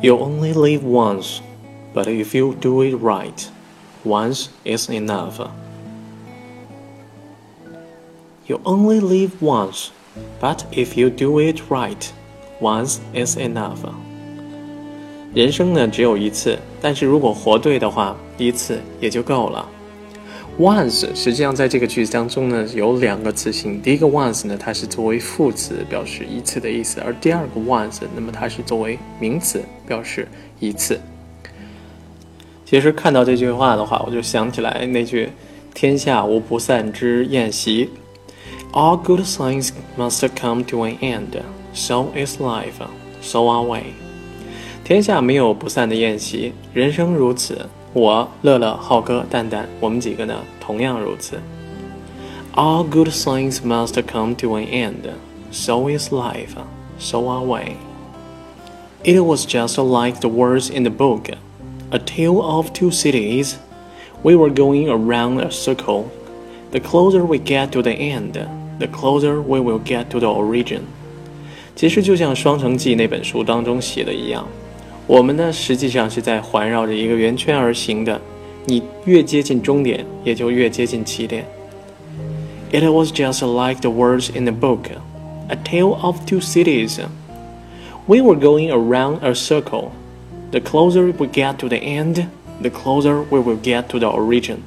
You only live once, but if you do it right, once is enough. You only live once, but if you do it right, once is enough. 人生呢只有一次，但是如果活对的话，一次也就够了。 Once 实际上在这个句子当中呢有两个词性，第一个 once 呢它是作为副词表示一次的意思，而第二个 once 那么它是作为名词表示一次。其实看到这句话的话，我就想起来那句“天下无不散之宴席 ”，All good things must come to an end, so is life, so are we。天下没有不散的宴席，人生如此。我、乐乐、浩哥、蛋蛋，我们几个呢，同样如此。All good things must come to an end. So is life. So are we. It was just like the words in the book. A tale of two cities. We were going around a circle. The closer we get to the end, the closer we will get to the origin. 其实就像《双城记》那本书当中写的一样。 我们呢，实际上是在环绕着一个圆圈而行的。你越接近终点，也就越接近起点。It was just like the words in the book, a tale of two cities. We were going around a circle. The closer we get to the end, the closer we will get to the origin.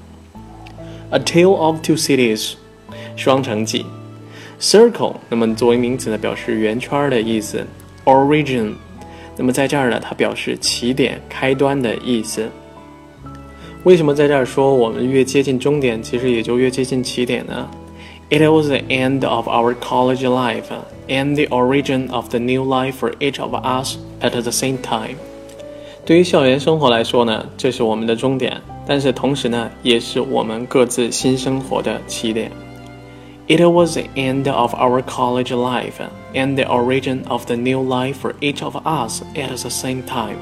A tale of two cities，双城记。Circle，那么作为名词呢，表示圆圈的意思。Origin。 那么在这儿呢，它表示起点、开端的意思。为什么在这儿说我们越接近终点，其实也就越接近起点呢？It was the end of our college life and the origin of the new life for each of us at the same time。对于校园生活来说呢，这是我们的终点，但是同时呢，也是我们各自新生活的起点。It was the end of our college life and the origin of the new life for each of us at the same time.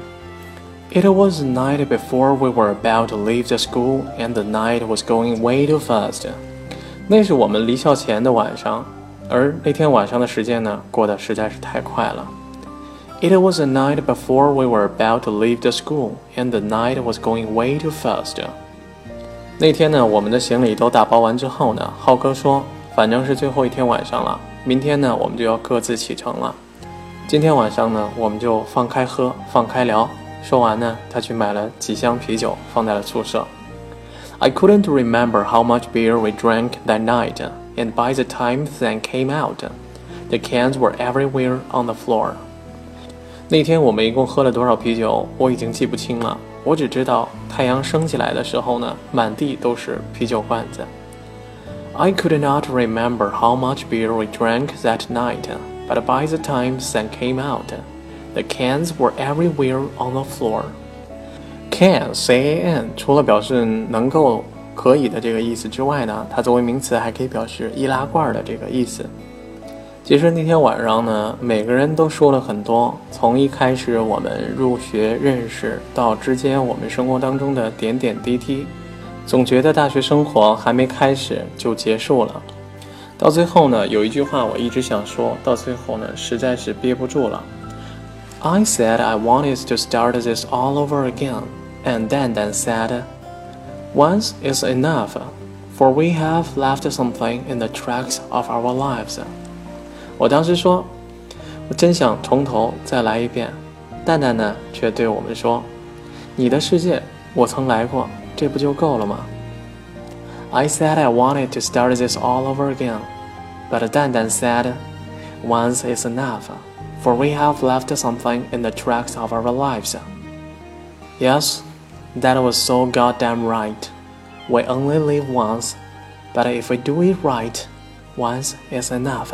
It was the night before we were about to leave the school, and the night was going way too fast. 那是我们离校前的晚上，而那天晚上的时间呢，过得实在是太快了。It was the night before we were about to leave the school, and the night was going way too fast. 那天呢，我们的行李都打包完之后呢，浩哥说。 反正是最后一天晚上了，明天呢，我们就要各自启程了。今天晚上呢，我们就放开喝，放开聊。说完呢，他去买了几箱啤酒，放在了宿舍。I couldn't remember how much beer we drank that night, and by the time Than came out, the cans were everywhere on the floor. 那天我们一共喝了多少啤酒，我已经记不清了。我只知道太阳升起来的时候呢，满地都是啤酒罐子。I could not remember how much beer we drank that night, but by the time sun came out, the cans were everywhere on the floor. Can, C-A-N，除了表示能够、可以的这个意思之外呢，它作为名词还可以表示易拉罐的这个意思。其实那天晚上呢，每个人都说了很多，从一开始我们入学认识到之间我们生活当中的点点滴滴。总觉得大学生活还没开始就结束了，到最后呢，有一句话我一直想说，到最后呢，实在是憋不住了。I said I wanted to start this all over again, and Dan Dan said, "Once is enough, for we have left something in the tracks of our lives." 我当时说，我真想从头再来一遍。蛋蛋呢，却对我们说：“你的世界，我曾来过。”这不就够了吗？I said I wanted to start this all over again, but Dan Dan said, once is enough, for we have left something in the tracks of our lives. Yes, that was so goddamn right. We only live once, but if we do it right, once is enough.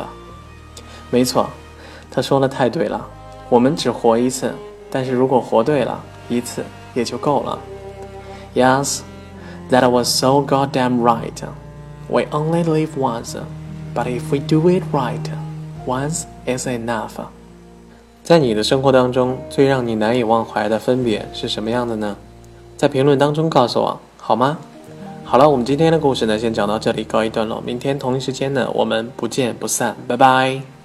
没错，他说的太对了。我们只活一次，但是如果活对了，一次也就够了。 Yes, that was so goddamn right. We only live once, but if we do it right, once is enough. 在你的生活当中，最让你难以忘怀的分别是什么样的呢？在评论当中告诉我好吗？好了，我们今天的故事呢，先讲到这里，告一段落。明天同一时间呢，我们不见不散，拜拜。